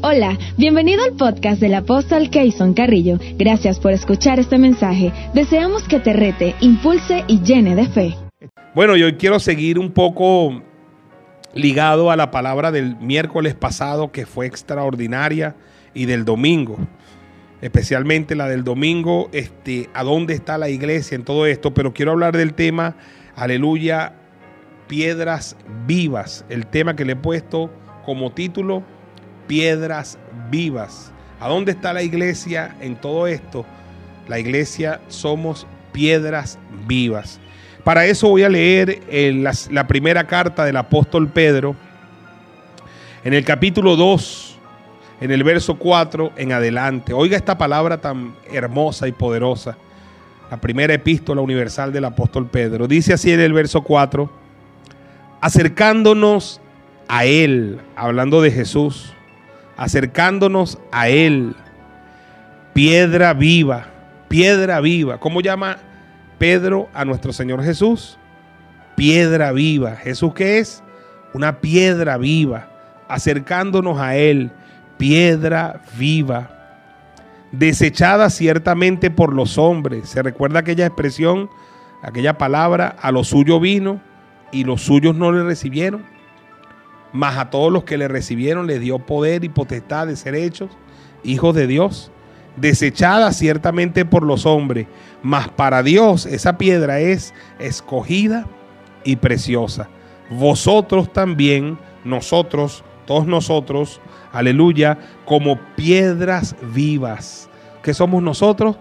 Hola, bienvenido al podcast del apóstol Keyson Carrillo. Gracias por escuchar este mensaje. Deseamos que te rete, impulse y llene de fe. Bueno, yo quiero seguir un poco ligado a la palabra del miércoles pasado que fue extraordinaria y del domingo. Especialmente la del domingo, este, a dónde está la iglesia en todo esto, pero quiero hablar del tema, aleluya, piedras vivas, el tema que le he puesto como título piedras vivas. ¿A dónde está la iglesia en todo esto? La iglesia somos piedras vivas. Para eso voy a leer la, la primera carta del apóstol Pedro, en el capítulo 2, en el verso 4 en adelante. Oiga esta palabra tan hermosa y poderosa. La primera epístola universal del apóstol Pedro. Dice así en el verso 4, acercándonos a Él, hablando de Jesús, acercándonos a Él. Piedra viva, piedra viva. ¿Cómo llama Pedro a nuestro Señor Jesús? Piedra viva. ¿Jesús qué es? Una piedra viva. Acercándonos a Él. Piedra viva. Desechada ciertamente por los hombres. ¿Se recuerda aquella expresión, aquella palabra? A lo suyo vino y los suyos no le recibieron mas a todos los que le recibieron le dio poder y potestad de ser hechos hijos de Dios, desechada ciertamente por los hombres, mas para Dios esa piedra es escogida y preciosa. Vosotros también, nosotros, todos nosotros, aleluya, como piedras vivas. ¿Qué somos nosotros?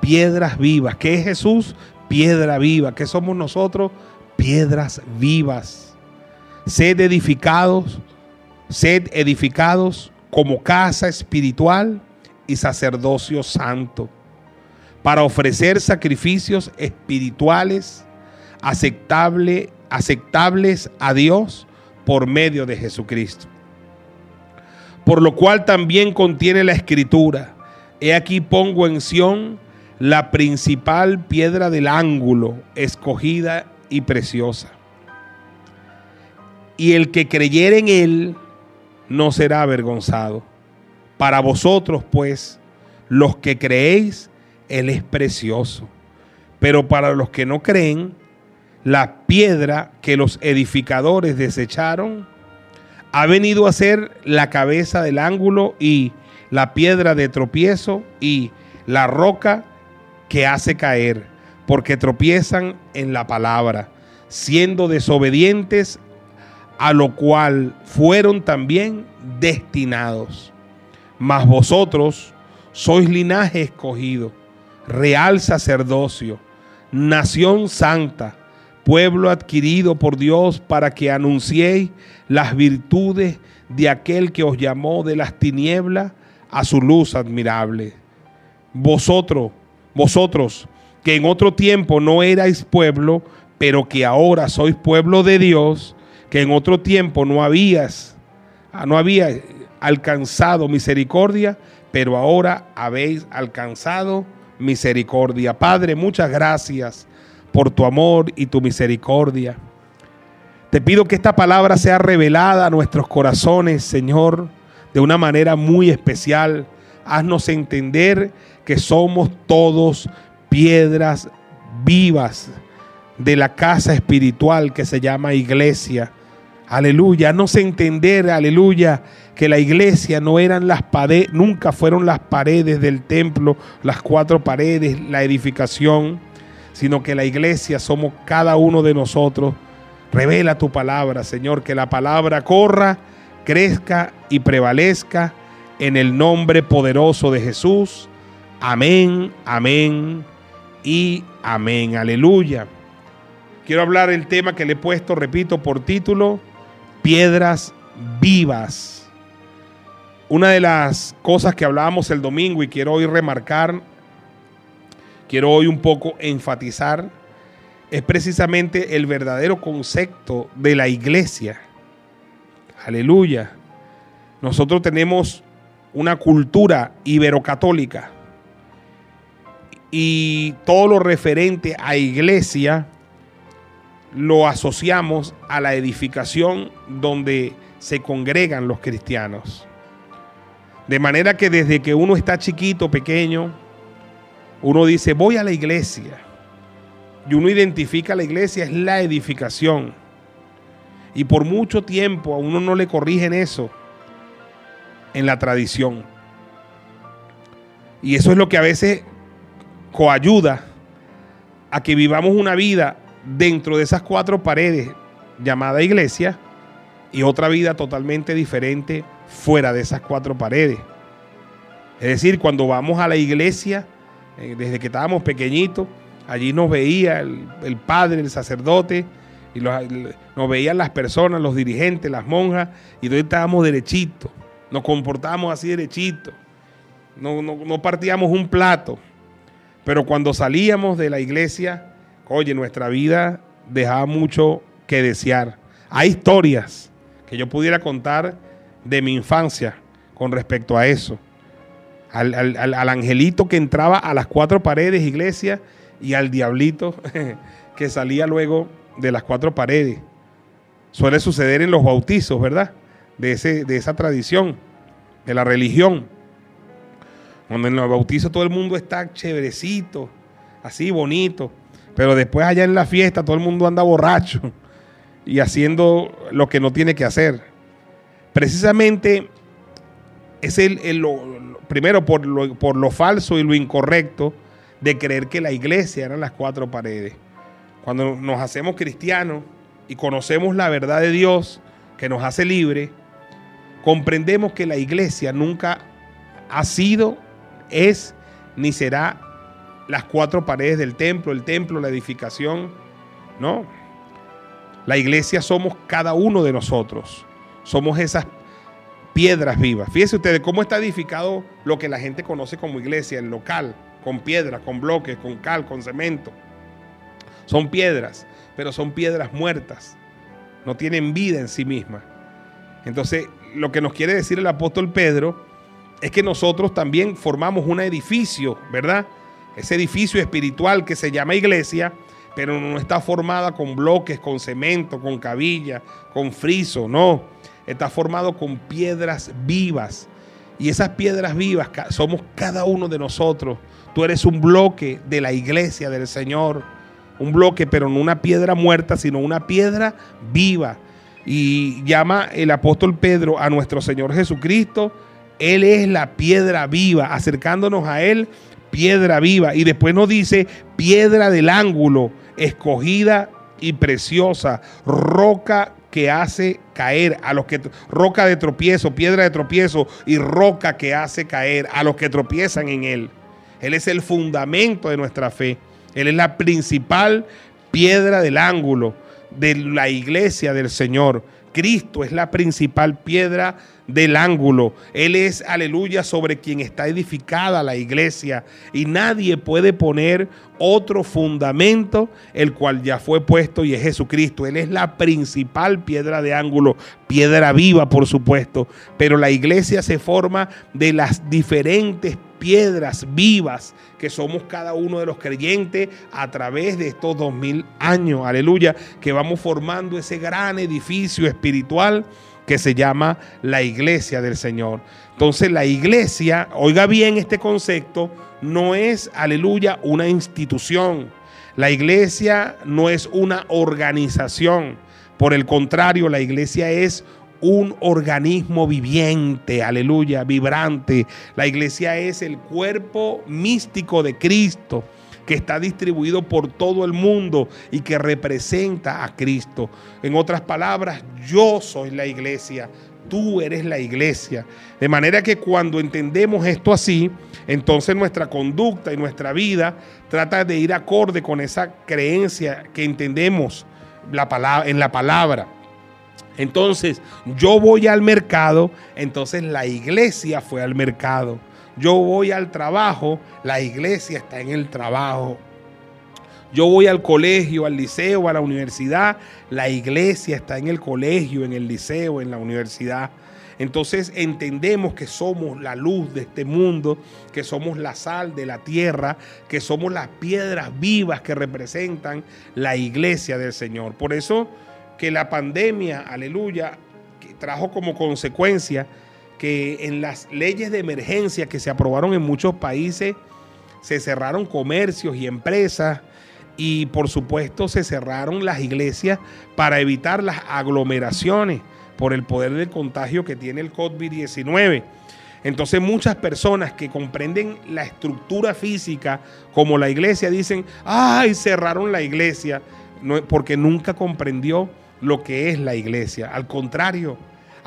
Piedras vivas. ¿Qué es Jesús? Piedra viva. ¿Qué somos nosotros? Piedras vivas Sed edificados, sed edificados como casa espiritual y sacerdocio santo, para ofrecer sacrificios espirituales aceptable, aceptables a Dios por medio de Jesucristo. Por lo cual también contiene la escritura. He aquí pongo en Sión la principal piedra del ángulo, escogida y preciosa y el que creyere en él no será avergonzado. Para vosotros, pues, los que creéis, él es precioso. Pero para los que no creen, la piedra que los edificadores desecharon ha venido a ser la cabeza del ángulo y la piedra de tropiezo y la roca que hace caer, porque tropiezan en la palabra, siendo desobedientes a lo cual fueron también destinados. Mas vosotros sois linaje escogido, real sacerdocio, nación santa, pueblo adquirido por Dios para que anunciéis las virtudes de aquel que os llamó de las tinieblas a su luz admirable. Vosotros, vosotros, que en otro tiempo no erais pueblo, pero que ahora sois pueblo de Dios, que en otro tiempo no habías, ah, no había alcanzado misericordia, pero ahora habéis alcanzado misericordia. Padre, muchas gracias por tu amor y tu misericordia. Te pido que esta palabra sea revelada a nuestros corazones, Señor, de una manera muy especial. Haznos entender que somos todos piedras vivas de la casa espiritual que se llama iglesia. Aleluya, no sé entender, aleluya, que la iglesia no eran las paredes, nunca fueron las paredes del templo, las cuatro paredes, la edificación, sino que la iglesia somos cada uno de nosotros. Revela tu palabra, Señor, que la palabra corra, crezca y prevalezca en el nombre poderoso de Jesús. Amén, amén y amén. Aleluya. Quiero hablar el tema que le he puesto, repito, por título, piedras vivas. Una de las cosas que hablábamos el domingo y quiero hoy remarcar, quiero hoy un poco enfatizar, es precisamente el verdadero concepto de la iglesia. Aleluya. Nosotros tenemos una cultura iberocatólica y todo lo referente a iglesia lo asociamos a la edificación donde se congregan los cristianos. De manera que desde que uno está chiquito, pequeño, uno dice, voy a la iglesia. Y uno identifica la iglesia, es la edificación. Y por mucho tiempo a uno no le corrigen eso en la tradición. Y eso es lo que a veces coayuda a que vivamos una vida dentro de esas cuatro paredes llamada iglesia y otra vida totalmente diferente fuera de esas cuatro paredes. Es decir, cuando vamos a la iglesia, eh, desde que estábamos pequeñitos, allí nos veía el, padre, el sacerdote, y nos veían las personas, los dirigentes, las monjas, y entonces estábamos derechitos, nos comportábamos así derechitos, no, no partíamos un plato, pero cuando salíamos de la iglesia, oye, nuestra vida dejaba mucho que desear. Hay historias que yo pudiera contar de mi infancia con respecto a eso. Al, angelito que entraba a las cuatro paredes, iglesia, y al diablito que salía luego de las cuatro paredes. Suele suceder en los bautizos, ¿verdad? De, ese, de esa tradición, de la religión. Cuando en los bautizos todo el mundo está chéverecito, así bonito, pero después allá en la fiesta todo el mundo anda borracho y haciendo lo que no tiene que hacer. Precisamente es el, primero por lo, por lo falso y lo incorrecto de creer que la iglesia eran las cuatro paredes. Cuando nos hacemos cristianos y conocemos la verdad de Dios que nos hace libre, comprendemos que la iglesia nunca ha sido, es ni será las cuatro paredes del templo, el templo, la edificación. No. La iglesia somos cada uno de nosotros. Somos esas piedras vivas. Fíjense ustedes cómo está edificado lo que la gente conoce como iglesia, el local, con piedras, con bloques, con cal, con cemento. Son piedras, pero son piedras muertas. No tienen vida en sí mismas. Entonces, lo que nos quiere decir el apóstol Pedro es que nosotros también formamos un edificio, ¿verdad? Ese edificio espiritual que se llama iglesia, pero no está formada con bloques, con cemento, con cabilla, con friso, no. Está formado con piedras vivas. Y esas piedras vivas somos cada uno de nosotros. Tú eres un bloque de la iglesia del Señor. Un bloque, pero no una piedra muerta, sino una piedra viva. Y llama el apóstol Pedro a nuestro Señor Jesucristo. Él es la piedra viva, acercándonos a Él piedra viva. Y después nos dice piedra del ángulo, escogida y preciosa, roca que hace caer a los que roca de tropiezo, piedra de tropiezo y roca que hace caer a los que tropiezan en él. Él es el fundamento de nuestra fe. Él es la principal piedra del ángulo de la iglesia del Señor. Cristo es la principal piedra del ángulo. Él es, aleluya, sobre quien está edificada la iglesia. Y nadie puede poner otro fundamento, el cual ya fue puesto y es Jesucristo. Él es la principal piedra de ángulo, piedra viva, por supuesto. Pero la iglesia se forma de las diferentes piedras vivas que somos cada uno de los creyentes a través de estos dos mil años, aleluya, que vamos formando ese gran edificio espiritual que se llama la iglesia del Señor. Entonces la iglesia, oiga bien este concepto, no es, aleluya, una institución. La iglesia no es una organización. Por el contrario, la iglesia es un organismo viviente, aleluya, vibrante. La iglesia es el cuerpo místico de Cristo que está distribuido por todo el mundo y que representa a Cristo. En otras palabras, yo soy la iglesia, tú eres la iglesia. De manera que cuando entendemos esto así, entonces nuestra conducta y nuestra vida trata de ir acorde con esa creencia que entendemos en la palabra. Entonces, yo voy al mercado, entonces la iglesia fue al mercado yo voy al trabajo, la iglesia está en el trabajo. Yo voy al colegio, al liceo, a la universidad, la iglesia está en el colegio, en el liceo, en la universidad. Entonces entendemos que somos la luz de este mundo, que somos la sal de la tierra, que somos las piedras vivas que representan la iglesia del Señor. Por eso que la pandemia, aleluya, trajo como consecuencia que en las leyes de emergencia que se aprobaron en muchos países se cerraron comercios y empresas y por supuesto se cerraron las iglesias para evitar las aglomeraciones por el poder del contagio que tiene el COVID-19. Entonces muchas personas que comprenden la estructura física como la iglesia dicen, ay, cerraron la iglesia, porque nunca comprendió lo que es la iglesia. Al contrario,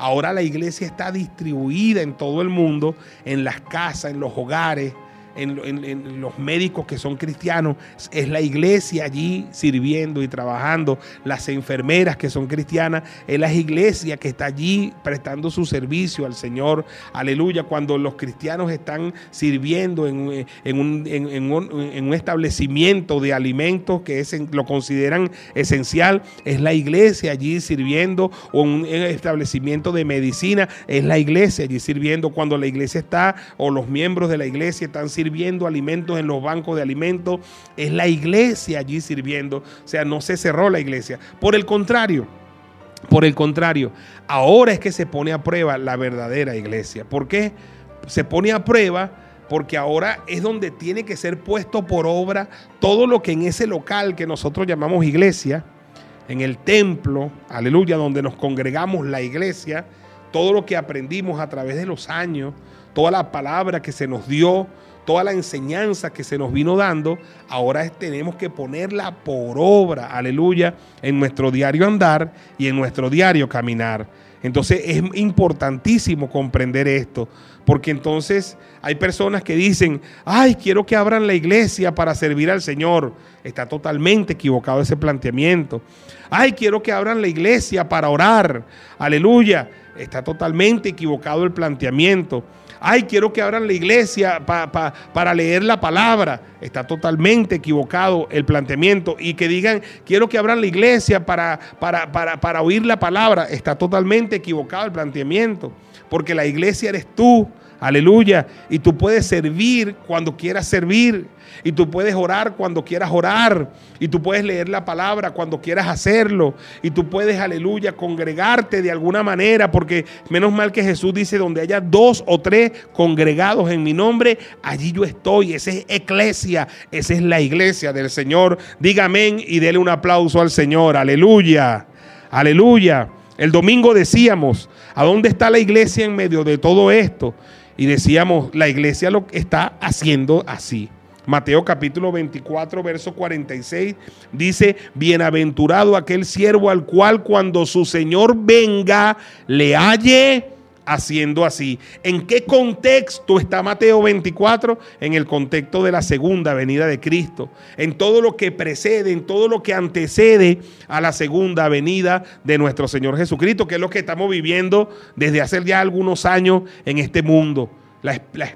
ahora la iglesia está distribuida en todo el mundo, en las casas, en los hogares, en, los médicos que son cristianos, es la iglesia allí sirviendo y trabajando, las enfermeras que son cristianas, es la iglesia que está allí prestando su servicio al Señor, aleluya, cuando los cristianos están sirviendo en, un, en un, establecimiento de alimentos que es, lo consideran esencial, es la iglesia allí sirviendo, o un establecimiento de medicina, es la iglesia allí sirviendo, cuando la iglesia está, o los miembros de la iglesia están sirviendo, sirviendo alimentos en los bancos de alimentos. Es la iglesia allí sirviendo. O sea, no se cerró la iglesia. Por el contrario, por el contrario, ahora es que se pone a prueba la verdadera iglesia. ¿Por qué? Se pone a prueba porque ahora es donde tiene que ser puesto por obra todo lo que en ese local que nosotros llamamos iglesia, en el templo, aleluya, donde nos congregamos la iglesia, todo lo que aprendimos a través de los años, toda la palabra que se nos dio, toda la enseñanza que se nos vino dando, ahora tenemos que ponerla por obra, aleluya, en nuestro diario andar y en nuestro diario caminar. Entonces es importantísimo comprender esto, porque entonces hay personas que dicen, ay, quiero que abran la iglesia para servir al Señor. Está totalmente equivocado ese planteamiento. Ay, quiero que abran la iglesia para orar. Aleluya. Está totalmente equivocado el planteamiento ay, quiero que abran la iglesia para leer la palabra. Está totalmente equivocado el planteamiento. Y que digan, quiero que abran la iglesia para, para, para oír la palabra. Está totalmente equivocado el planteamiento. Porque la iglesia eres tú. Aleluya. Y tú puedes servir cuando quieras servir. Y tú puedes orar cuando quieras orar. Y tú puedes leer la palabra cuando quieras hacerlo. Y tú puedes, aleluya, congregarte de alguna manera. Porque menos mal que Jesús dice, donde haya dos o tres congregados en mi nombre, allí yo estoy. Esa es eclesia. Esa es la iglesia del Señor. Diga amén y dele un aplauso al Señor. Aleluya. Aleluya. El domingo decíamos, ¿a dónde está la iglesia en medio de todo esto? Y decíamos, la iglesia lo está haciendo así. Mateo capítulo 24, verso 46 dice, bienaventurado aquel siervo al cual cuando su Señor venga le halle haciendo así. ¿En qué contexto está Mateo 24? En el contexto de la segunda venida de Cristo. En todo lo que precede, en todo lo que antecede a la segunda venida de nuestro Señor Jesucristo, que es lo que estamos viviendo desde hace ya algunos años en este mundo.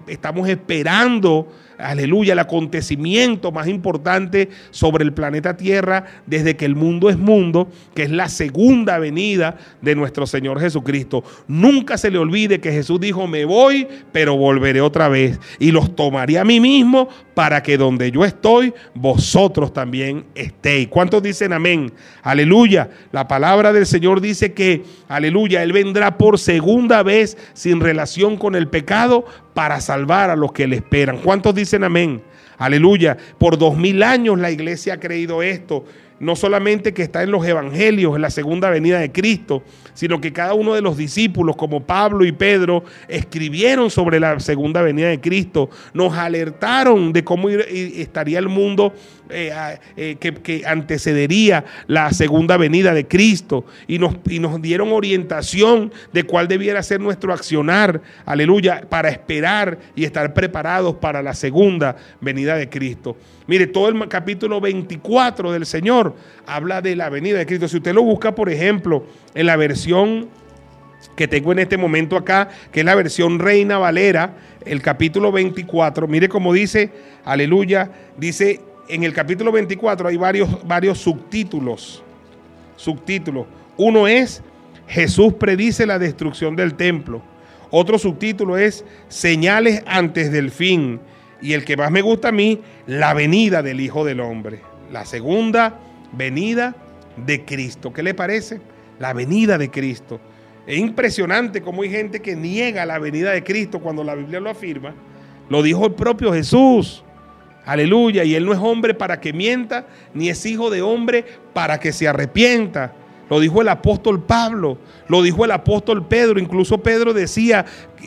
Estamos esperando aleluya, el acontecimiento más importante sobre el planeta Tierra desde que el mundo es mundo, que es la segunda venida de nuestro Señor Jesucristo. Nunca se le olvide que Jesús dijo, me voy, pero volveré otra vez y los tomaré a mí mismo para que donde yo estoy, vosotros también estéis. ¿Cuántos dicen amén? Aleluya. La palabra del Señor dice que, aleluya, Él vendrá por segunda vez sin relación con el pecado para salvar a los que le esperan. ¿Cuántos dicen amén? Aleluya. Por dos mil años la iglesia ha creído esto no solamente que está en los evangelios, en la segunda venida de Cristo, sino que cada uno de los discípulos, como Pablo y Pedro, escribieron sobre la segunda venida de Cristo, nos alertaron de cómo estaría el mundo eh, eh, que, antecedería la segunda venida de Cristo y nos, y nos dieron orientación de cuál debiera ser nuestro accionar, aleluya, para esperar y estar preparados para la segunda venida de Cristo. Mire, todo el capítulo 24 del Señor habla de la venida de Cristo. Si usted lo busca, por ejemplo, en la versión que tengo en este momento acá, que es la versión Reina Valera, el capítulo 24, mire cómo dice, aleluya, dice, en el capítulo 24 hay varios, varios subtítulos, subtítulos. Uno es, Jesús predice la destrucción del templo. Otro subtítulo es, señales antes del fin. Y el que más me gusta a mí, la venida del Hijo del Hombre. La segunda venida de Cristo. ¿Qué le parece? La venida de Cristo. Es impresionante cómo hay gente que niega la venida de Cristo cuando la Biblia lo afirma. Lo dijo el propio Jesús. Aleluya. Y Él no es hombre para que mienta, ni es hijo de hombre para que se arrepienta. Lo dijo el apóstol Pablo, lo dijo el apóstol Pedro. Incluso Pedro decía,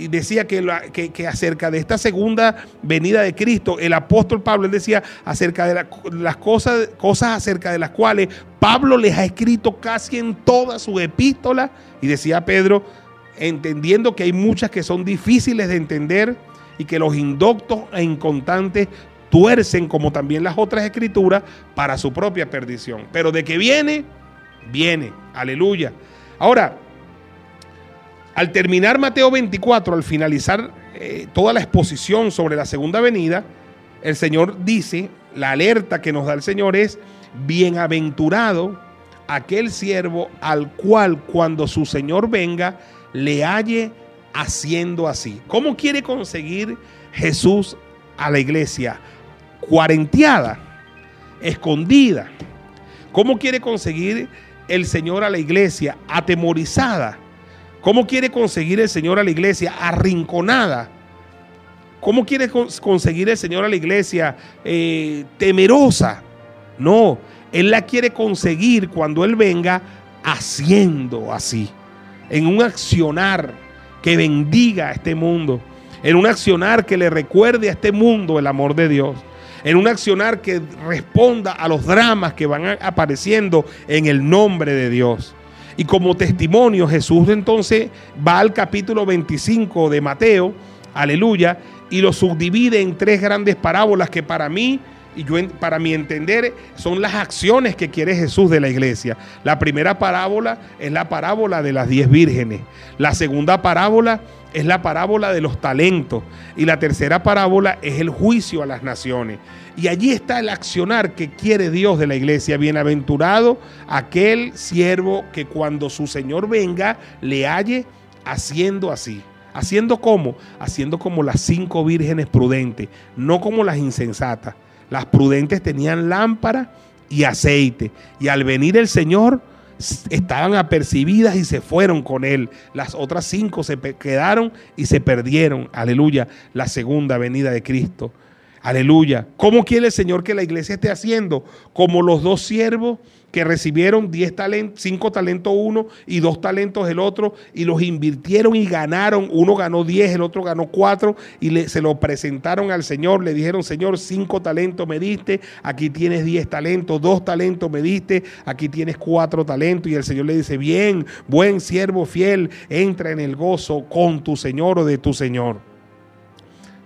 decía que, que, acerca de esta segunda venida de Cristo, el apóstol Pablo decía acerca de las cosas, cosas acerca de las cuales Pablo les ha escrito casi en toda su epístola. Y decía Pedro, entendiendo que hay muchas que son difíciles de entender y que los indoctos e incontantes tuercen como también las otras escrituras para su propia perdición. Pero de que viene viene. Aleluya. Ahora, al terminar Mateo 24, al finalizar eh, toda la exposición sobre la segunda venida, el Señor dice, la alerta que nos da el Señor es, bienaventurado aquel siervo al cual cuando su Señor venga le halle haciendo así. ¿Cómo quiere conseguir Jesús a la iglesia? Cuarenteada, escondida. ¿Cómo quiere conseguir el Señor a la iglesia atemorizada? ¿Cómo quiere conseguir el Señor a la iglesia arrinconada? ¿Cómo quiere conseguir el Señor a la iglesia eh, temerosa? No, Él la quiere conseguir cuando Él venga haciendo así, en un accionar que bendiga a este mundo, en un accionar que le recuerde a este mundo el amor de Dios en un accionar que responda a los dramas que van apareciendo en el nombre de Dios. Y como testimonio, Jesús entonces va al capítulo 25 de Mateo, aleluya, y lo subdivide en tres grandes parábolas que para mí y yo para mi entender son las acciones que quiere Jesús de la iglesia. La primera parábola es la parábola de las diez vírgenes. La segunda parábola es la parábola de los talentos. Y la tercera parábola es el juicio a las naciones. Y allí está el accionar que quiere Dios de la iglesia. Bienaventurado aquel siervo que cuando su Señor venga le halle haciendo así. ¿Haciendo como Haciendo como las cinco vírgenes prudentes, no como las insensatas. Las prudentes tenían lámpara y aceite. Y al venir el Señor, estaban apercibidas y se fueron con él. Las otras cinco se quedaron y se perdieron. Aleluya. La segunda venida de Cristo. Aleluya. ¿Cómo quiere el Señor que la iglesia esté haciendo? Como los dos siervos que recibieron 10 talentos, 5 talentos uno y 2 talentos el otro y los invirtieron y ganaron. Uno ganó 10, el otro ganó 4 y se lo presentaron al Señor. Le dijeron, Señor, 5 talentos me diste, aquí tienes 10 talentos, 2 talentos me diste, aquí tienes 4 talentos. Y el Señor le dice, bien, buen siervo fiel, entra en el gozo con tu Señor o de tu Señor.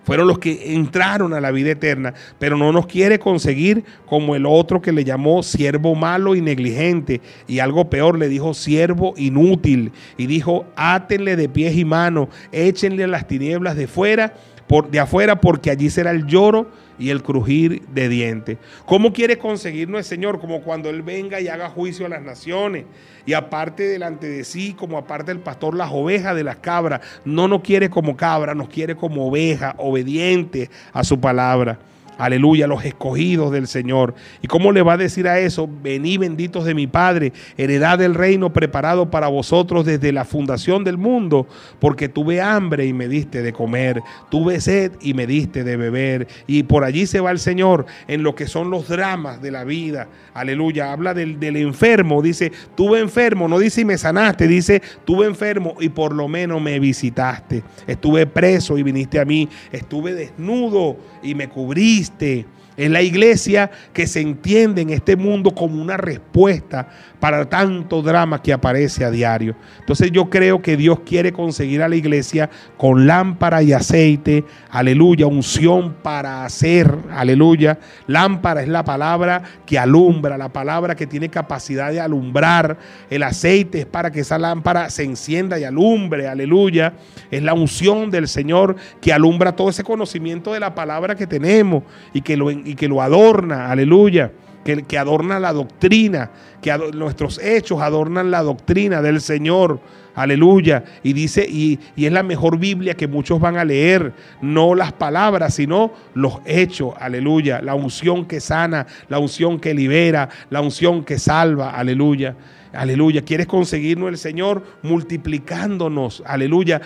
Fueron los que entraron a la vida eterna, pero no nos quiere conseguir como el otro que le llamó siervo malo y negligente. Y algo peor, le dijo siervo inútil. Y dijo, átenle de pies y manos, échenle las tinieblas de fuera, de afuera, porque allí será el lloro y el crujir de dientes. ¿Cómo quiere conseguirnos el Señor? Como cuando Él venga y haga juicio a las naciones y aparte delante de sí, como aparte el pastor, las ovejas de las cabras. No nos quiere como cabra, nos quiere como oveja, obediente a su palabra. Aleluya, los escogidos del Señor. ¿Y cómo le va a decir a eso? Vení benditos de mi Padre, heredad del reino preparado para vosotros desde la fundación del mundo, porque tuve hambre y me diste de comer, tuve sed y me diste de beber. Y por allí se va el Señor en lo que son los dramas de la vida. Aleluya, habla del, del enfermo, dice, tuve enfermo, no dice y me sanaste, dice, tuve enfermo y por lo menos me visitaste. Estuve preso y viniste a mí, estuve desnudo y me cubriste existe es la iglesia que se entiende en este mundo como una respuesta para tanto drama que aparece a diario. Entonces yo creo que Dios quiere conseguir a la iglesia con lámpara y aceite, aleluya, unción para hacer, aleluya. Lámpara es la palabra que alumbra, la palabra que tiene capacidad de alumbrar. El aceite es para que esa lámpara se encienda y alumbre, aleluya. Es la unción del Señor que alumbra todo ese conocimiento de la palabra que tenemos y que lo, y que lo adorna, aleluya que, adorna la doctrina, que nuestros hechos adornan la doctrina del Señor. Aleluya. Y dice, y, y, es la mejor Biblia que muchos van a leer, no las palabras, sino los hechos. Aleluya. La unción que sana, la unción que libera, la unción que salva. Aleluya. Aleluya. ¿Quieres conseguirnos el Señor? Multiplicándonos. Aleluya.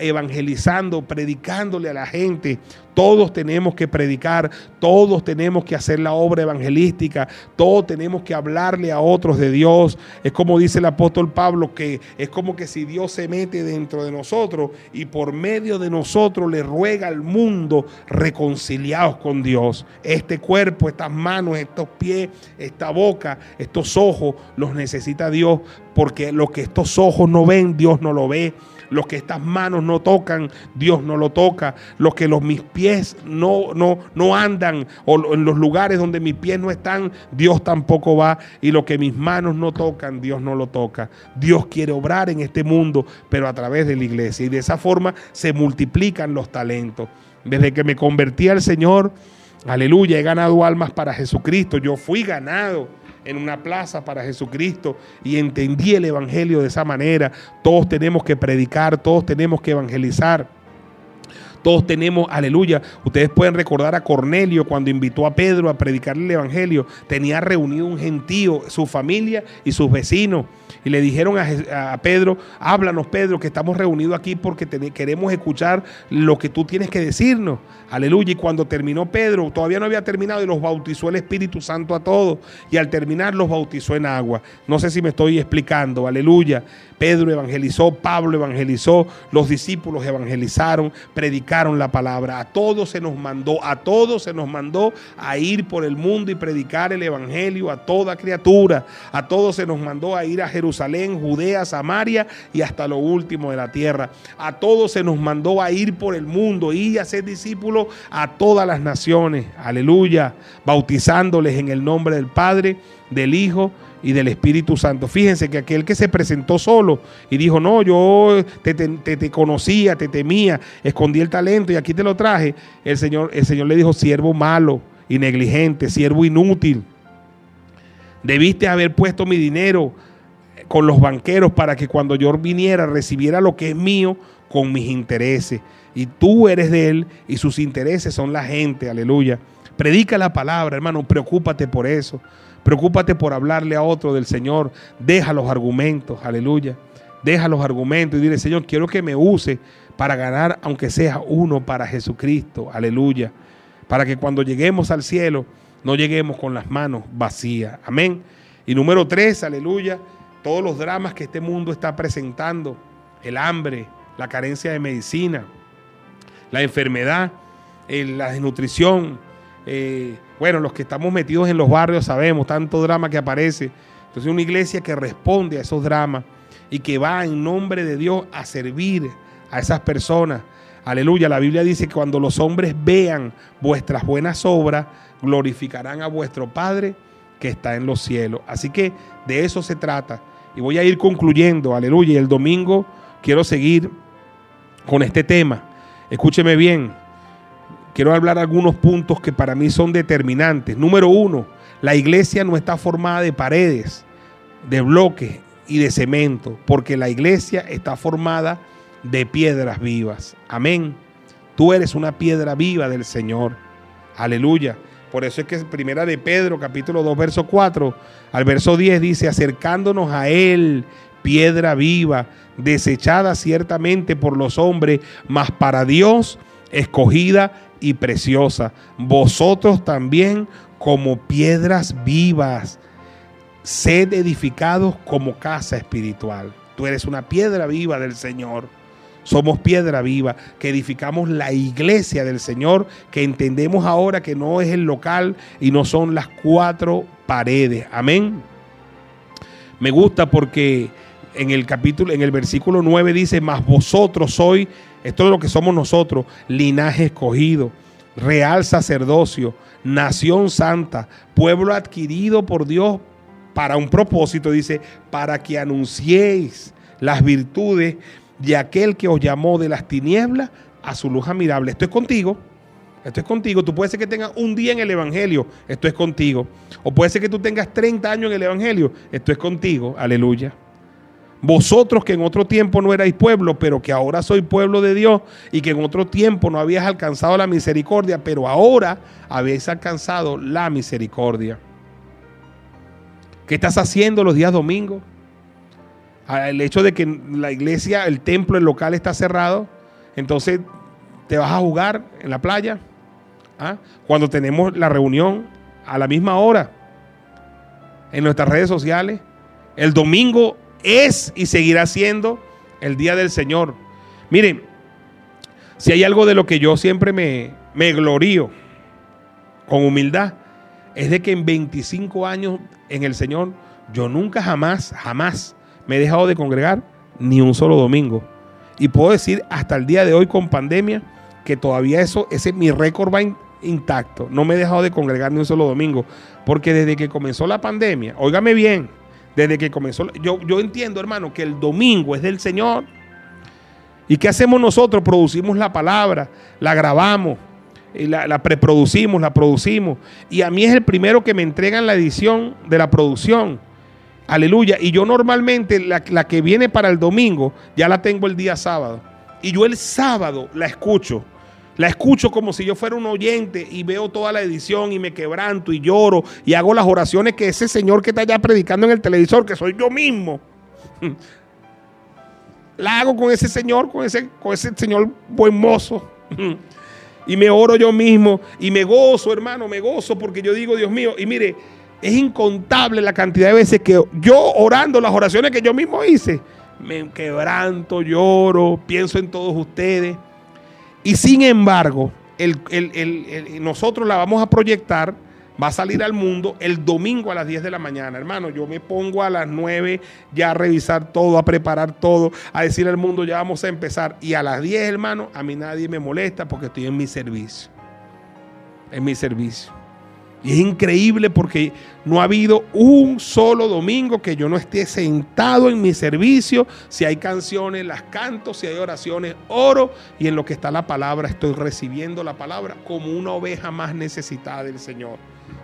Evangelizando, predicándole a la gente. Todos tenemos que predicar, todos tenemos que hacer la obra evangelística, todos tenemos que hablarle a otros de Dios. Es como dice el apóstol Pablo, que es como que si Dios se mete dentro de nosotros y por medio de nosotros le ruega al mundo reconciliados con Dios. Este cuerpo, estas manos, estos pies, esta boca, estos ojos, los necesita Dios, porque lo que estos ojos no ven, Dios no lo ve. Lo que estas manos no tocan, Dios no lo toca. Lo que los mis pies no, no, no andan, o en los lugares donde mis pies no están, Dios tampoco va. Y lo que mis manos no tocan, Dios no lo toca. Dios quiere obrar en este mundo, pero a través de la iglesia. Y de esa forma se multiplican los talentos. Desde que me convertí al Señor, aleluya, he ganado almas para Jesucristo. Yo fui ganado en una plaza para Jesucristo y entendí el Evangelio de esa manera. Todos tenemos que predicar, todos tenemos que evangelizar. Todos tenemos, aleluya. Ustedes pueden recordar a Cornelio cuando invitó a Pedro a predicarle el Evangelio. Tenía reunido un gentío, su familia y sus vecinos. Y le dijeron a, Pedro, háblanos Pedro, que estamos reunidos aquí porque queremos escuchar lo que tú tienes que decirnos. Aleluya. Y cuando terminó Pedro, todavía no había terminado y los bautizó el Espíritu Santo a todos. Y al terminar los bautizó en agua. No sé si me estoy explicando. Aleluya. Pedro evangelizó, Pablo evangelizó, los discípulos evangelizaron, predicaron la palabra. A todos se nos mandó, a todos se nos mandó a ir por el mundo y predicar el evangelio a toda criatura. A todos se nos mandó a ir a Jerusalén, Judea, Samaria y hasta lo último de la tierra. A todos se nos mandó a ir por el mundo y a ser discípulos a todas las naciones. Aleluya. Bautizándoles en el nombre del Padre, del Hijo y del Espíritu Santo. Fíjense que aquel que se presentó solo y dijo, no, yo te, conocía, te temía, escondí el talento y aquí te lo traje, el Señor, el Señor le dijo, siervo malo y negligente, siervo inútil. Debiste haber puesto mi dinero con los banqueros para que cuando yo viniera recibiera lo que es mío con mis intereses. Y tú eres de él y sus intereses son la gente, aleluya. Predica la palabra, hermano, preocúpate por eso. Preocúpate por hablarle a otro del Señor. Deja los argumentos, aleluya. Deja los argumentos y dile, Señor, quiero que me use para ganar, aunque sea uno para Jesucristo, aleluya. Para que cuando lleguemos al cielo, no lleguemos con las manos vacías. Amén. Y número tres, aleluya, todos los dramas que este mundo está presentando, el hambre, la carencia de medicina, la enfermedad, la desnutrición, eh, bueno, los que estamos metidos en los barrios sabemos tanto drama que aparece. Entonces una iglesia que responde a esos dramas y que va en nombre de Dios a servir a esas personas. Aleluya, la Biblia dice que cuando los hombres vean vuestras buenas obras, glorificarán a vuestro Padre que está en los cielos. Así que de eso se trata. Y voy a ir concluyendo, aleluya. Y el domingo quiero seguir con este tema. Escúcheme bien quiero hablar algunos puntos que para mí son determinantes. Número uno, la iglesia no está formada de paredes, de bloques y de cemento, porque la iglesia está formada de piedras vivas. Amén. Tú eres una piedra viva del Señor. Aleluya. Por eso es que primera de Pedro, capítulo 2, verso 4, al verso 10 dice, acercándonos a Él, piedra viva, desechada ciertamente por los hombres, mas para Dios escogida y preciosa. Vosotros también como piedras vivas, sed edificados como casa espiritual. Tú eres una piedra viva del Señor. Somos piedra viva que edificamos la iglesia del Señor, que entendemos ahora que no es el local y no son las cuatro paredes. Amén. Me gusta porque en el capítulo, en el versículo 9 dice, mas vosotros sois esto es lo que somos nosotros, linaje escogido, real sacerdocio, nación santa, pueblo adquirido por Dios para un propósito, dice, para que anunciéis las virtudes de aquel que os llamó de las tinieblas a su luz admirable. Esto es contigo. Esto es contigo. Tú puedes ser que tengas un día en el Evangelio. Esto es contigo. O puede ser que tú tengas 30 años en el Evangelio. Esto es contigo. Aleluya. Vosotros que en otro tiempo no erais pueblo, pero que ahora soy pueblo de Dios y que en otro tiempo no habías alcanzado la misericordia, pero ahora habéis alcanzado la misericordia. ¿Qué estás haciendo los días domingos? el hecho de que la iglesia, el templo, el local está cerrado, entonces te vas a jugar en la playa. ¿ah? Cuando tenemos la reunión a la misma hora en nuestras redes sociales, el domingo es y seguirá siendo el día del Señor. Miren, si hay algo de lo que yo siempre me, me glorío con humildad, es de que en 25 años en el Señor, yo nunca jamás, jamás me he dejado de congregar ni un solo domingo. Y puedo decir hasta el día de hoy con pandemia que todavía eso, ese mi récord va intacto. No me he dejado de congregar ni un solo domingo. Porque desde que comenzó la pandemia, óigame bien, desde que comenzó, yo, yo entiendo hermano que el domingo es del Señor. ¿Y qué hacemos nosotros? Producimos la palabra, la grabamos, la, la, preproducimos, la producimos. Y a mí es el primero que me entregan la edición de la producción. Aleluya. Y yo normalmente la, la, que viene para el domingo ya la tengo el día sábado. Y yo el sábado la escucho. La escucho como si yo fuera un oyente y veo toda la edición y me quebranto y lloro y hago las oraciones que ese señor que está allá predicando en el televisor, que soy yo mismo, la hago con ese señor, con ese, con ese señor buen mozo. y me oro yo mismo y me gozo, hermano, me gozo porque yo digo, Dios mío, y mire, es incontable la cantidad de veces que yo orando las oraciones que yo mismo hice, me quebranto, lloro, pienso en todos ustedes. Y sin embargo, nosotros la vamos a proyectar, va a salir al mundo el domingo a las 10 de la mañana. Hermano, yo me pongo a las 9 ya a revisar todo, a preparar todo, a decir al mundo, ya vamos a empezar. Y a las 10, hermano, a mí nadie me molesta porque estoy en mi servicio. En mi servicio. Y es increíble porque no ha habido un solo domingo que yo no esté sentado en mi servicio. Si hay canciones, las canto. Si hay oraciones, oro. Y en lo que está la palabra, estoy recibiendo la palabra como una oveja más necesitada del Señor.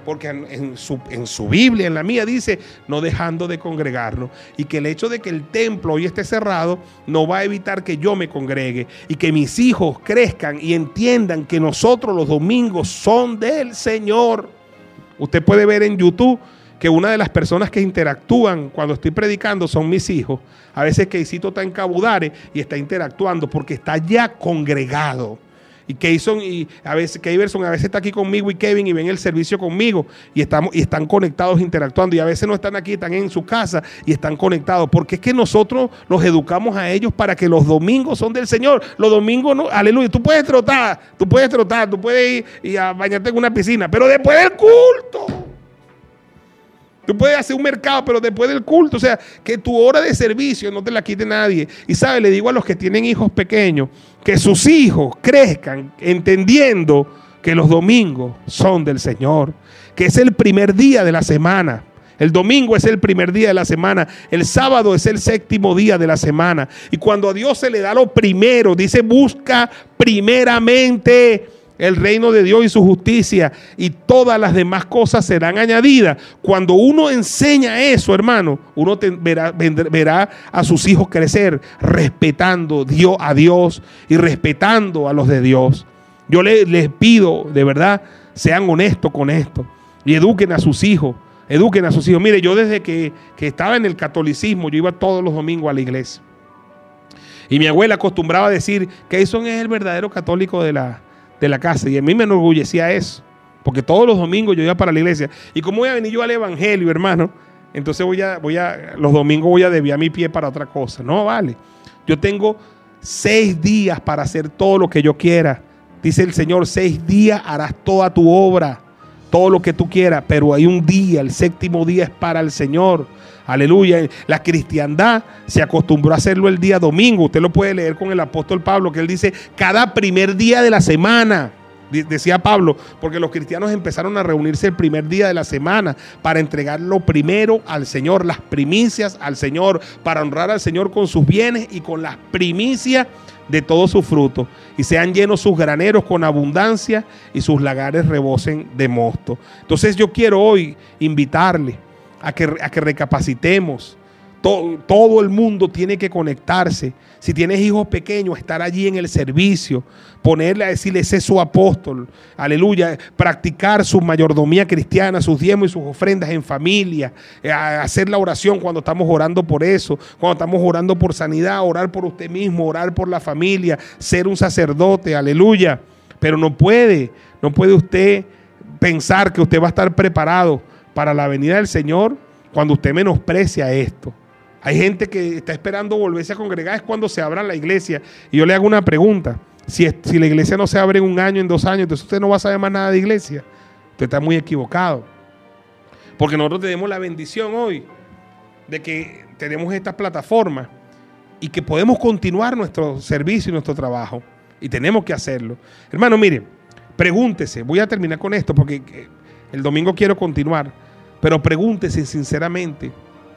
Porque en, su, en su Biblia, en la mía, dice, no dejando de congregarnos. Y que el hecho de que el templo hoy esté cerrado no va a evitar que yo me congregue. Y que mis hijos crezcan y entiendan que nosotros los domingos son del Señor. Usted puede ver en YouTube que una de las personas que interactúan cuando estoy predicando son mis hijos. A veces Keisito está en Cabudare y está interactuando porque está ya congregado. Y Keyson y a veces Keyverson a veces está aquí conmigo y Kevin y ven el servicio conmigo y estamos y están conectados interactuando y a veces no están aquí, están en su casa y están conectados, porque es que nosotros los educamos a ellos para que los domingos son del Señor. Los domingos no, aleluya, tú puedes trotar, tú puedes trotar, tú puedes ir y a bañarte en una piscina, pero después del culto. Tú puedes hacer un mercado, pero después del culto, o sea, que tu hora de servicio no te la quite nadie. Y sabe, le digo a los que tienen hijos pequeños, que sus hijos crezcan entendiendo que los domingos son del Señor, que es el primer día de la semana. El domingo es el primer día de la semana. El sábado es el séptimo día de la semana. Y cuando a Dios se le da lo primero, dice, busca primeramente el reino de Dios y su justicia y todas las demás cosas serán añadidas. Cuando uno enseña eso, hermano, uno verá, a sus hijos crecer respetando Dios, a Dios y respetando a los de Dios. Yo les pido, de verdad, sean honestos con esto y eduquen a sus hijos. Eduquen a sus hijos. Mire, yo desde que, que estaba en el catolicismo, yo iba todos los domingos a la iglesia. Y mi abuela acostumbraba a decir que eso es el verdadero católico de la, de la casa. Y a mí me enorgullecía eso. Porque todos los domingos yo iba para la iglesia. Y como voy a venir yo al evangelio, hermano, entonces voy a, voy a, los domingos voy a desviar mi pie para otra cosa. No, vale. Yo tengo seis días para hacer todo lo que yo quiera. Dice el Señor, seis días harás toda tu obra, todo lo que tú quieras, pero hay un día, el séptimo día es para el Señor. Aleluya. La cristiandad se acostumbró a hacerlo el día domingo. Usted lo puede leer con el apóstol Pablo, que él dice, cada primer día de la semana. Decía Pablo, porque los cristianos empezaron a reunirse el primer día de la semana para entregar lo primero al Señor, las primicias al Señor, para honrar al Señor con sus bienes y con las primicias de todo su fruto, y sean llenos sus graneros con abundancia y sus lagares rebosen de mosto. Entonces yo quiero hoy invitarle a que, a que recapacitemos todo el mundo tiene que conectarse. Si tienes hijos pequeños, estar allí en el servicio, ponerle a decirle, ese es su apóstol, aleluya, practicar su mayordomía cristiana, sus diezmos y sus ofrendas en familia, eh, hacer la oración cuando estamos orando por eso, cuando estamos orando por sanidad, orar por usted mismo, orar por la familia, ser un sacerdote, aleluya. Pero no puede, no puede usted pensar que usted va a estar preparado para la venida del Señor cuando usted menosprecia esto. Hay gente que está esperando volverse a congregar, es cuando se abra la iglesia. Y yo le hago una pregunta. Si, si la iglesia no se abre en un año, en dos años, entonces usted no va a saber más nada de iglesia. Usted está muy equivocado. Porque nosotros tenemos la bendición hoy de que tenemos esta plataforma y que podemos continuar nuestro servicio y nuestro trabajo. Y tenemos que hacerlo. Hermano, mire, pregúntese, voy a terminar con esto porque eh, el domingo quiero continuar, pero pregúntese sinceramente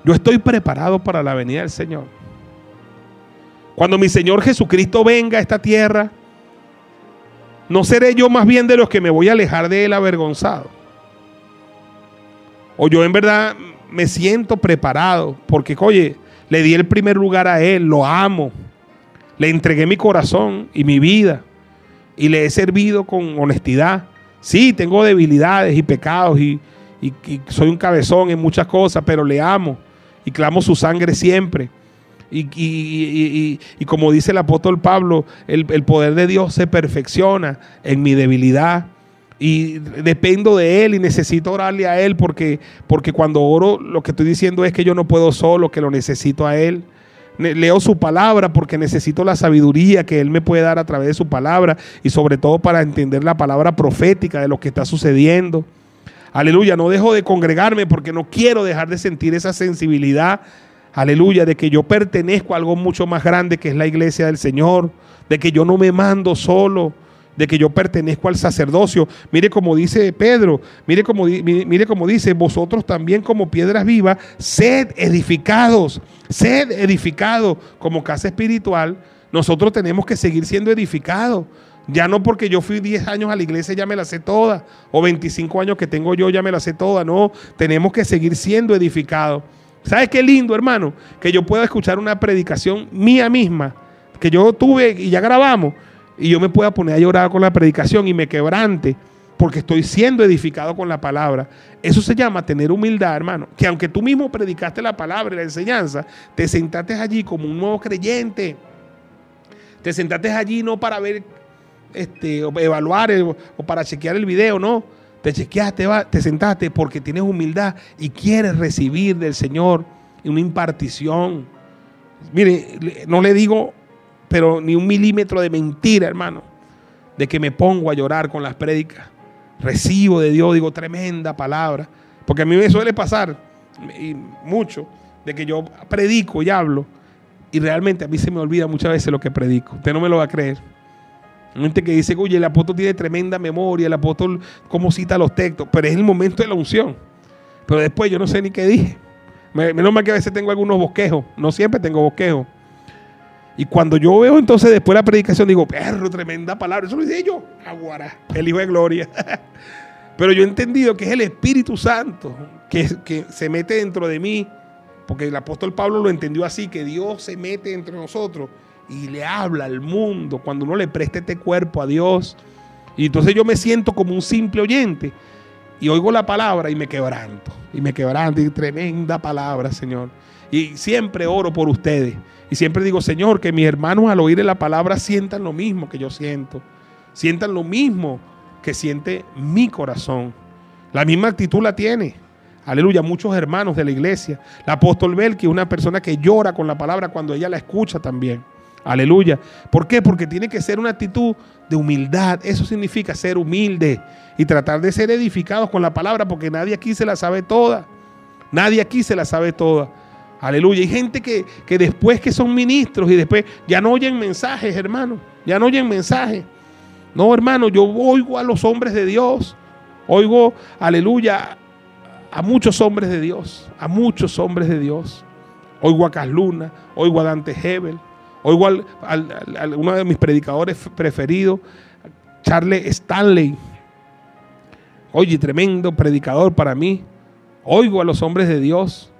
yo estoy preparado para la venida del Señor. Cuando mi Señor Jesucristo venga a esta tierra, no seré yo más bien de los que me voy a alejar de Él avergonzado. O yo en verdad me siento preparado porque, oye, le di el primer lugar a Él, lo amo, le entregué mi corazón y mi vida y le he servido con honestidad. Sí, tengo debilidades y pecados y, soy un cabezón en muchas cosas, pero le amo y clamo su sangre siempre. Y, como dice el apóstol Pablo, el, poder de Dios se perfecciona en mi debilidad. Y dependo de Él y necesito orarle a Él porque, porque cuando oro lo que estoy diciendo es que yo no puedo solo, que lo necesito a Él. Leo su palabra porque necesito la sabiduría que Él me puede dar a través de su palabra y sobre todo para entender la palabra profética de lo que está sucediendo. Aleluya, no dejo de congregarme porque no quiero dejar de sentir esa sensibilidad. Aleluya, de que yo pertenezco a algo mucho más grande que es la iglesia del Señor, de que yo no me mando solo, de que yo pertenezco al sacerdocio. Mire como dice Pedro, mire como, mire como dice, vosotros también como piedras vivas, sed edificados, sed edificados como casa espiritual. Nosotros tenemos que seguir siendo edificados. Ya no porque yo fui 10 años a la iglesia ya me la sé toda, o 25 años que tengo yo ya me la sé toda, no, tenemos que seguir siendo edificados. ¿Sabes qué lindo, hermano? Que yo pueda escuchar una predicación mía misma, que yo tuve y ya grabamos, y yo me pueda poner a llorar con la predicación y me quebrante, porque estoy siendo edificado con la palabra. Eso se llama tener humildad, hermano. Que aunque tú mismo predicaste la palabra y la enseñanza, te sentaste allí como un nuevo creyente. Te sentaste allí no para ver este, evaluar o para chequear el video, no. Te chequeaste, te sentaste porque tienes humildad y quieres recibir del Señor una impartición. Mire, no le digo, pero ni un milímetro de mentira, hermano, de que me pongo a llorar con las prédicas. Recibo de Dios, digo, tremenda palabra. Porque a mí me suele pasar, mucho, de que yo predico y hablo, y realmente a mí se me olvida muchas veces lo que predico. Usted no me lo va a creer. Gente que dice, oye, el apóstol tiene tremenda memoria, el apóstol cómo cita los textos, pero es el momento de la unción. Pero después yo no sé ni qué dije. Menos mal que a veces tengo algunos bosquejos, no siempre tengo bosquejos. Y cuando yo veo entonces después la predicación, digo, perro, tremenda palabra. Eso lo dice yo, aguara, el Hijo de Gloria. Pero yo he entendido que es el Espíritu Santo que, que se mete dentro de mí, porque el apóstol Pablo lo entendió así, que Dios se mete entre nosotros y le habla al mundo cuando uno le presta este cuerpo a Dios. Y entonces yo me siento como un simple oyente y oigo la palabra y me quebranto. Y me quebranto y tremenda palabra, Señor. Y siempre oro por ustedes. Y siempre digo, Señor, que mis hermanos al oír la palabra sientan lo mismo que yo siento. Sientan lo mismo que siente mi corazón. La misma actitud la tiene. Aleluya, muchos hermanos de la iglesia. La apóstol Belki una persona que llora con la palabra cuando ella la escucha también. Aleluya. ¿Por qué? Porque tiene que ser una actitud de humildad. Eso significa ser humilde y tratar de ser edificados con la palabra, porque nadie aquí se la sabe toda. Nadie aquí se la sabe toda. Aleluya. Hay gente que, que después que son ministros y después ya no oyen mensajes, hermano. Ya no oyen mensajes. No, hermano, yo oigo a los hombres de Dios. Oigo, aleluya, a muchos hombres de Dios. A muchos hombres de Dios. Oigo a Casluna, oigo a Dante Hebel Oigo al, uno de mis predicadores preferidos, Charles Stanley. Oye, tremendo predicador para mí. Oigo a los hombres de Dios.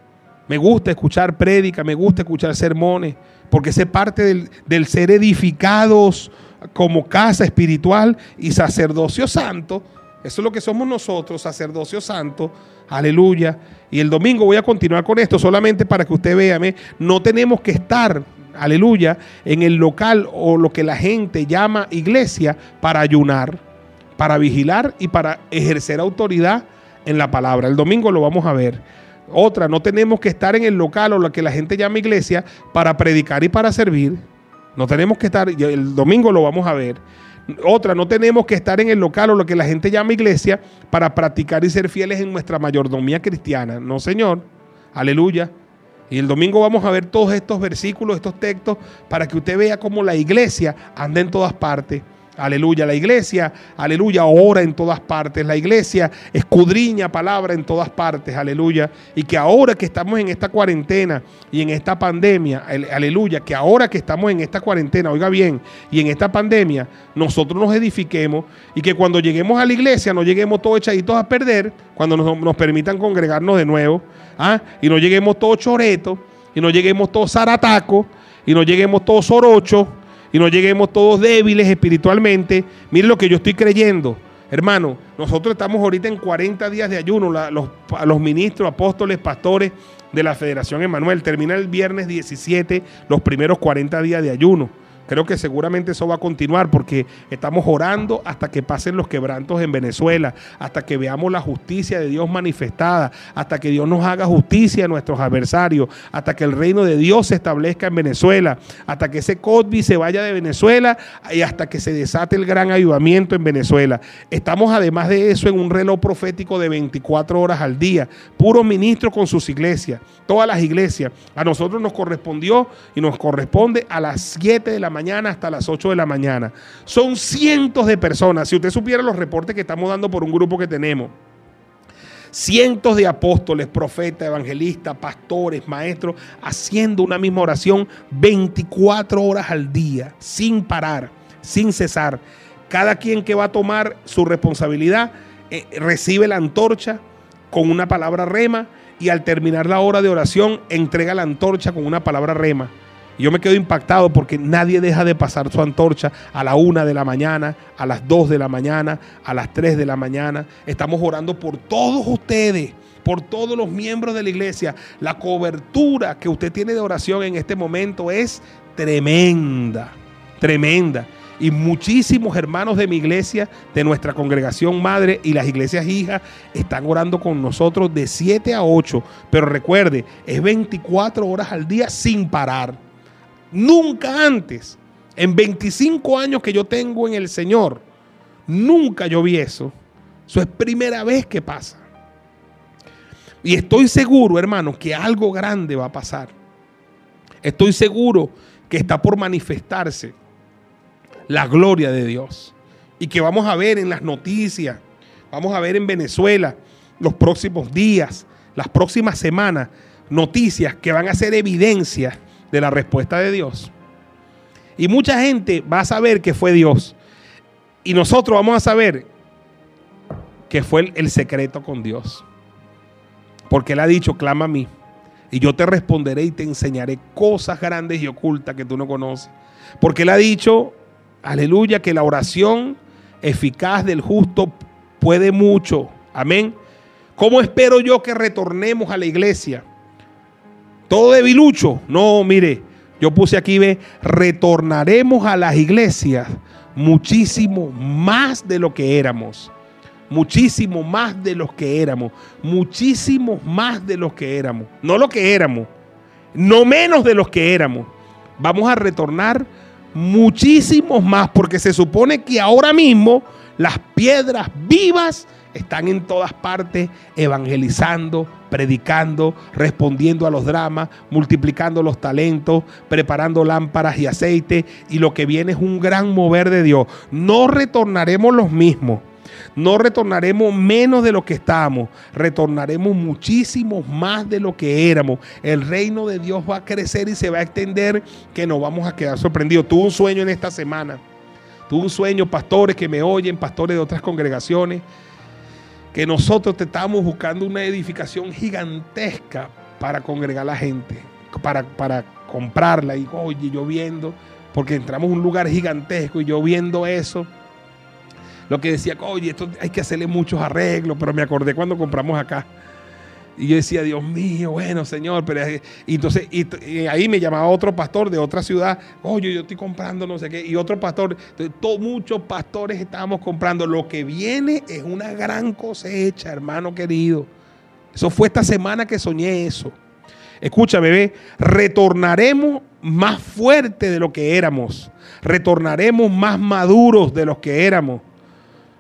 Me gusta escuchar prédica, me gusta escuchar sermones, porque es parte del, del ser edificados como casa espiritual y sacerdocio santo. Eso es lo que somos nosotros, sacerdocio santo. Aleluya. Y el domingo voy a continuar con esto solamente para que usted vea, no tenemos que estar, aleluya, en el local o lo que la gente llama iglesia para ayunar, para vigilar y para ejercer autoridad en la palabra. El domingo lo vamos a ver. Otra, no tenemos que estar en el local o lo que la gente llama iglesia para predicar y para servir. No tenemos que estar, el domingo lo vamos a ver. Otra, no tenemos que estar en el local o lo que la gente llama iglesia para practicar y ser fieles en nuestra mayordomía cristiana. No, Señor. Aleluya. Y el domingo vamos a ver todos estos versículos, estos textos, para que usted vea cómo la iglesia anda en todas partes. Aleluya, la iglesia, aleluya, ora en todas partes. La iglesia escudriña palabra en todas partes, aleluya. Y que ahora que estamos en esta cuarentena y en esta pandemia, aleluya, que ahora que estamos en esta cuarentena, oiga bien, y en esta pandemia, nosotros nos edifiquemos y que cuando lleguemos a la iglesia no lleguemos todos echaditos a perder, cuando nos, permitan congregarnos de nuevo, ¿ah? y no lleguemos todos choretos, y no lleguemos todos zaratacos, y no lleguemos todos sorochos y no lleguemos todos débiles espiritualmente. Mire lo que yo estoy creyendo. Hermano, nosotros estamos ahorita en 40 días de ayuno, los, los ministros, apóstoles, pastores de la Federación Emanuel. Termina el viernes 17 los primeros 40 días de ayuno. Creo que seguramente eso va a continuar porque estamos orando hasta que pasen los quebrantos en Venezuela, hasta que veamos la justicia de Dios manifestada, hasta que Dios nos haga justicia a nuestros adversarios, hasta que el reino de Dios se establezca en Venezuela, hasta que ese COVID se vaya de Venezuela y hasta que se desate el gran ayudamiento en Venezuela. Estamos además de eso en un reloj profético de 24 horas al día, puros ministros con sus iglesias, todas las iglesias. A nosotros nos correspondió y nos corresponde a las 7 de la mañana hasta las 8 de la mañana. Son cientos de personas. Si usted supiera los reportes que estamos dando por un grupo que tenemos. Cientos de apóstoles, profetas, evangelistas, pastores, maestros, haciendo una misma oración 24 horas al día, sin parar, sin cesar. Cada quien que va a tomar su responsabilidad eh, recibe la antorcha con una palabra rema y al terminar la hora de oración entrega la antorcha con una palabra rema yo me quedo impactado porque nadie deja de pasar su antorcha a la una de la mañana, a las dos de la mañana, a las tres de la mañana. Estamos orando por todos ustedes, por todos los miembros de la iglesia. La cobertura que usted tiene de oración en este momento es tremenda, tremenda. Y muchísimos hermanos de mi iglesia, de nuestra congregación madre y las iglesias hijas, están orando con nosotros de 7 a 8. Pero recuerde, es 24 horas al día sin parar. Nunca antes, en 25 años que yo tengo en el Señor, nunca yo vi eso. Eso es primera vez que pasa. Y estoy seguro, hermano, que algo grande va a pasar. Estoy seguro que está por manifestarse la gloria de Dios. Y que vamos a ver en las noticias, vamos a ver en Venezuela los próximos días, las próximas semanas, noticias que van a ser evidencia de la respuesta de Dios. Y mucha gente va a saber que fue Dios. Y nosotros vamos a saber que fue el, secreto con Dios. Porque Él ha dicho, clama a mí. Y yo te responderé y te enseñaré cosas grandes y ocultas que tú no conoces. Porque Él ha dicho, aleluya, que la oración eficaz del justo puede mucho. Amén. ¿Cómo espero yo que retornemos a la iglesia? Todo debilucho. No, mire, yo puse aquí, ve, retornaremos a las iglesias muchísimo más de lo que éramos. Muchísimo más de los que éramos. Muchísimo más de los que éramos. No lo que éramos. No menos de los que éramos. Vamos a retornar muchísimos más porque se supone que ahora mismo las piedras vivas están en todas partes evangelizando, predicando, respondiendo a los dramas, multiplicando los talentos, preparando lámparas y aceite. Y lo que viene es un gran mover de Dios. No retornaremos los mismos. No retornaremos menos de lo que estamos, retornaremos muchísimo más de lo que éramos. El reino de Dios va a crecer y se va a extender que nos vamos a quedar sorprendidos. Tuve un sueño en esta semana. Tuve un sueño, pastores que me oyen, pastores de otras congregaciones que nosotros te estábamos buscando una edificación gigantesca para congregar a la gente, para, para comprarla. Y oye, yo viendo, porque entramos a un lugar gigantesco y yo viendo eso, lo que decía, oye, esto hay que hacerle muchos arreglos, pero me acordé cuando compramos acá. Y yo decía, Dios mío, bueno, Señor, pero y entonces ahí me llamaba otro pastor de otra ciudad, oye, yo estoy comprando no sé qué, y otro pastor, entonces, muchos pastores estábamos comprando. Lo que viene es una gran cosecha, hermano querido. Eso fue esta semana que soñé eso. Escucha, bebé, retornaremos más fuerte de lo que éramos. Retornaremos más maduros de los que éramos.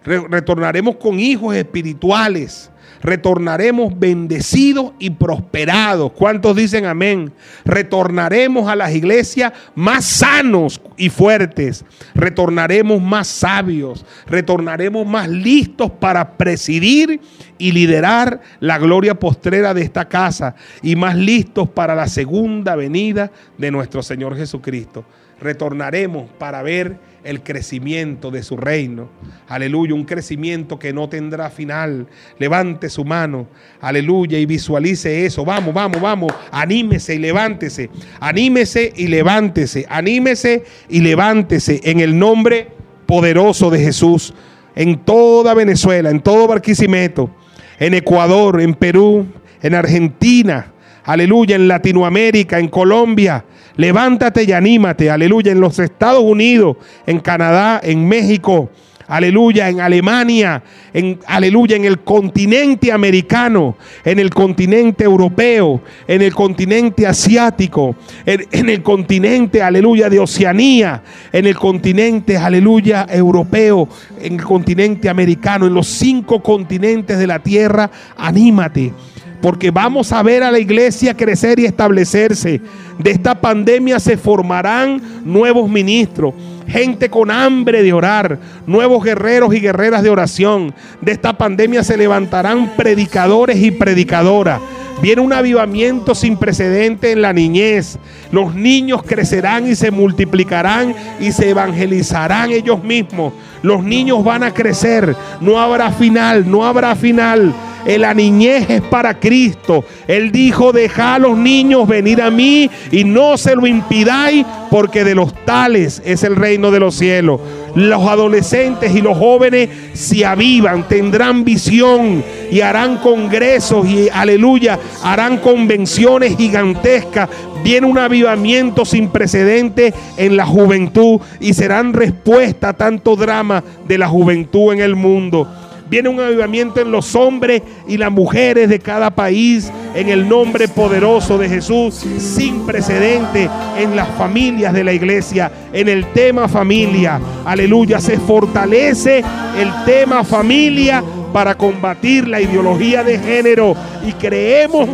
Retornaremos con hijos espirituales retornaremos bendecidos y prosperados. ¿Cuántos dicen amén? Retornaremos a las iglesias más sanos y fuertes. Retornaremos más sabios. Retornaremos más listos para presidir y liderar la gloria postrera de esta casa y más listos para la segunda venida de nuestro Señor Jesucristo. Retornaremos para ver el crecimiento de su reino. Aleluya, un crecimiento que no tendrá final. Levante su mano, aleluya, y visualice eso. Vamos, vamos, vamos. Anímese y levántese. Anímese y levántese. Anímese y levántese en el nombre poderoso de Jesús. En toda Venezuela, en todo Barquisimeto, en Ecuador, en Perú, en Argentina, aleluya, en Latinoamérica, en Colombia, Levántate y anímate, aleluya, en los Estados Unidos, en Canadá, en México, aleluya, en Alemania, en aleluya, en el continente americano, en el continente europeo, en el continente asiático, en, en, el continente, aleluya, de Oceanía, en el continente, aleluya, europeo, en el continente americano, en los cinco continentes de la tierra, anímate porque vamos a ver a la iglesia crecer y establecerse. De esta pandemia se formarán nuevos ministros, gente con hambre de orar, nuevos guerreros y guerreras de oración. De esta pandemia se levantarán predicadores y predicadoras. Viene un avivamiento sin precedente en la niñez. Los niños crecerán y se multiplicarán y se evangelizarán ellos mismos. Los niños van a crecer. No habrá final, no habrá final. La niñez es para Cristo. Él dijo, deja a los niños venir a mí y no se lo impidáis porque de los tales es el reino de los cielos. Los adolescentes y los jóvenes se avivan, tendrán visión y harán congresos y aleluya, harán convenciones gigantescas. Viene un avivamiento sin precedentes en la juventud y serán respuesta a tanto drama de la juventud en el mundo. Viene un avivamiento en los hombres y las mujeres de cada país en el nombre poderoso de Jesús, sin precedente en las familias de la iglesia, en el tema familia. Aleluya, se fortalece el tema familia para combatir la ideología de género y creemos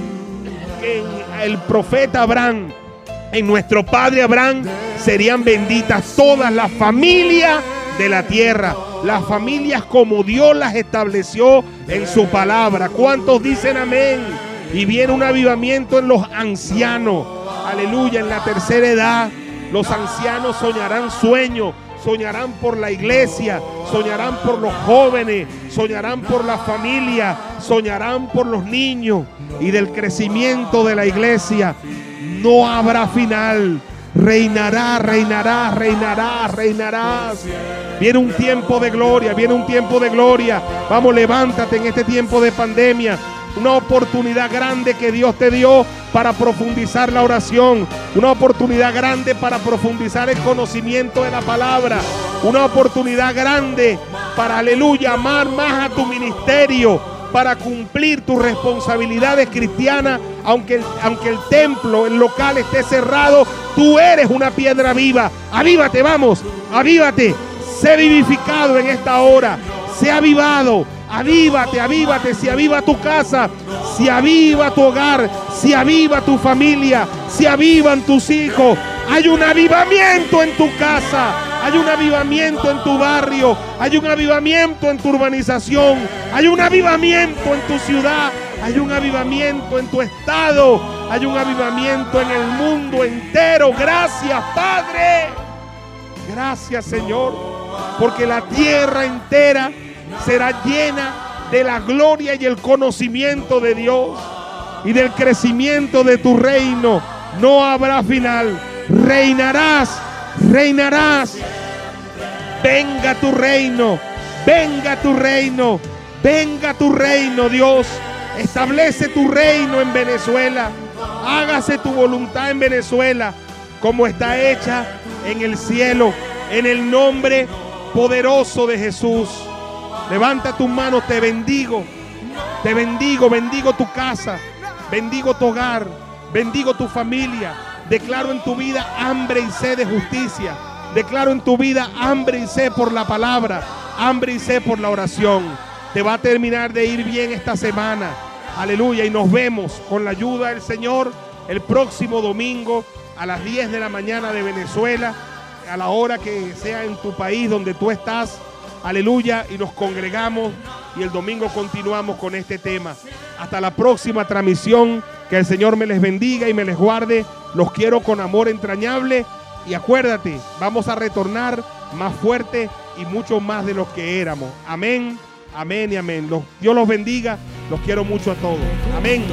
que el profeta Abraham, en nuestro padre Abraham, serían benditas todas las familias de la tierra las familias como Dios las estableció en su palabra. ¿Cuántos dicen amén? Y viene un avivamiento en los ancianos. Aleluya, en la tercera edad. Los ancianos soñarán sueños, soñarán por la iglesia, soñarán por los jóvenes, soñarán por la familia, soñarán por los niños y del crecimiento de la iglesia. No habrá final. Reinará, reinará, reinará, reinarás. Viene un tiempo de gloria, viene un tiempo de gloria. Vamos, levántate en este tiempo de pandemia. Una oportunidad grande que Dios te dio para profundizar la oración. Una oportunidad grande para profundizar el conocimiento de la palabra. Una oportunidad grande para, aleluya, amar más a tu ministerio para cumplir tus responsabilidades cristianas, aunque, aunque el templo, el local esté cerrado, tú eres una piedra viva. Avívate, vamos, avívate. Sé vivificado en esta hora. Sé avivado. Avívate, avívate. Si aviva tu casa, si aviva tu hogar, si aviva tu familia, si avivan tus hijos. Hay un avivamiento en tu casa. Hay un avivamiento en tu barrio. Hay un avivamiento en tu urbanización. Hay un avivamiento en tu ciudad. Hay un avivamiento en tu estado. Hay un avivamiento en el mundo entero. Gracias, Padre. Gracias, Señor porque la tierra entera será llena de la gloria y el conocimiento de Dios. y del crecimiento de tu reino no habrá final. Reinarás, reinarás. Venga tu reino, venga tu reino, venga tu reino, Dios. Establece tu reino en Venezuela. Hágase tu voluntad en Venezuela como está hecha en el cielo, en el nombre poderoso de Jesús. Levanta tus manos, te bendigo. Te bendigo, bendigo tu casa, bendigo tu hogar, bendigo tu familia. Declaro en tu vida hambre y sed de justicia. Declaro en tu vida hambre y sed por la palabra, hambre y sed por la oración. Te va a terminar de ir bien esta semana. Aleluya. Y nos vemos con la ayuda del Señor el próximo domingo a las 10 de la mañana de Venezuela, a la hora que sea en tu país donde tú estás. Aleluya. Y nos congregamos y el domingo continuamos con este tema. Hasta la próxima transmisión. Que el Señor me les bendiga y me les guarde. Los quiero con amor entrañable. Y acuérdate, vamos a retornar más fuerte y mucho más de lo que éramos. Amén, amén y amén. Dios los bendiga. Los quiero mucho a todos. Amén.